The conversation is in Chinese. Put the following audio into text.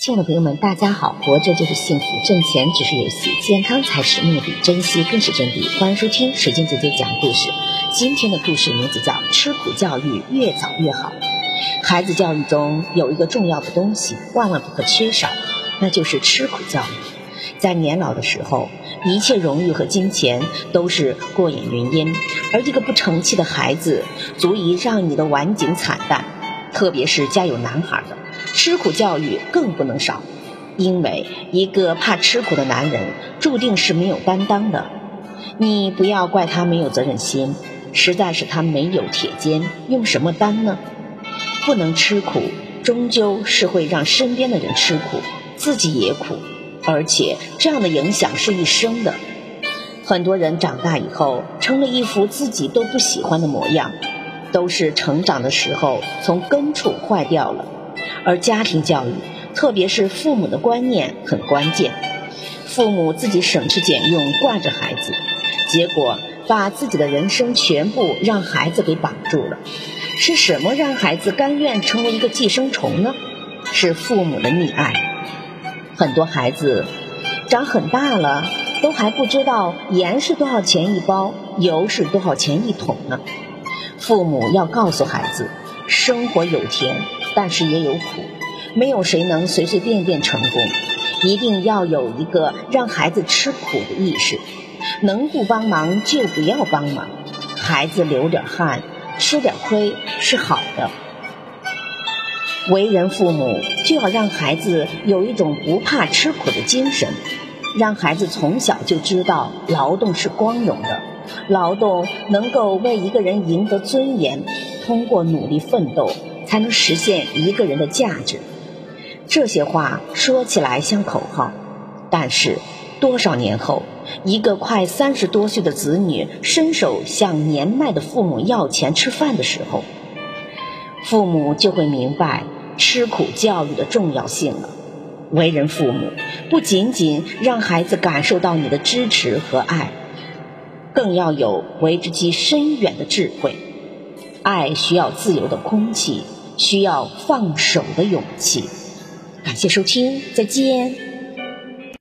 亲爱的朋友们，大家好！活着就是幸福，挣钱只是游戏，健康才是目的，珍惜更是真谛。欢迎收听水晶姐姐讲故事。今天的故事名字叫《吃苦教育越早越好》。孩子教育中有一个重要的东西，万万不可缺少，那就是吃苦教育。在年老的时候，一切荣誉和金钱都是过眼云烟，而一个不成器的孩子，足以让你的晚景惨淡。特别是家有男孩的。吃苦教育更不能少，因为一个怕吃苦的男人注定是没有担当的。你不要怪他没有责任心，实在是他没有铁肩，用什么担呢？不能吃苦，终究是会让身边的人吃苦，自己也苦，而且这样的影响是一生的。很多人长大以后成了一副自己都不喜欢的模样，都是成长的时候从根处坏掉了。而家庭教育，特别是父母的观念很关键。父母自己省吃俭用惯着孩子，结果把自己的人生全部让孩子给绑住了。是什么让孩子甘愿成为一个寄生虫呢？是父母的溺爱。很多孩子长很大了，都还不知道盐是多少钱一包，油是多少钱一桶呢。父母要告诉孩子，生活有甜。但是也有苦，没有谁能随随便便成功，一定要有一个让孩子吃苦的意识，能不帮忙就不要帮忙，孩子流点汗，吃点亏是好的。为人父母就要让孩子有一种不怕吃苦的精神，让孩子从小就知道劳动是光荣的，劳动能够为一个人赢得尊严，通过努力奋斗。才能实现一个人的价值。这些话说起来像口号，但是多少年后，一个快三十多岁的子女伸手向年迈的父母要钱吃饭的时候，父母就会明白吃苦教育的重要性了。为人父母，不仅仅让孩子感受到你的支持和爱，更要有为之及深远的智慧。爱需要自由的空气。需要放手的勇气。感谢收听，再见。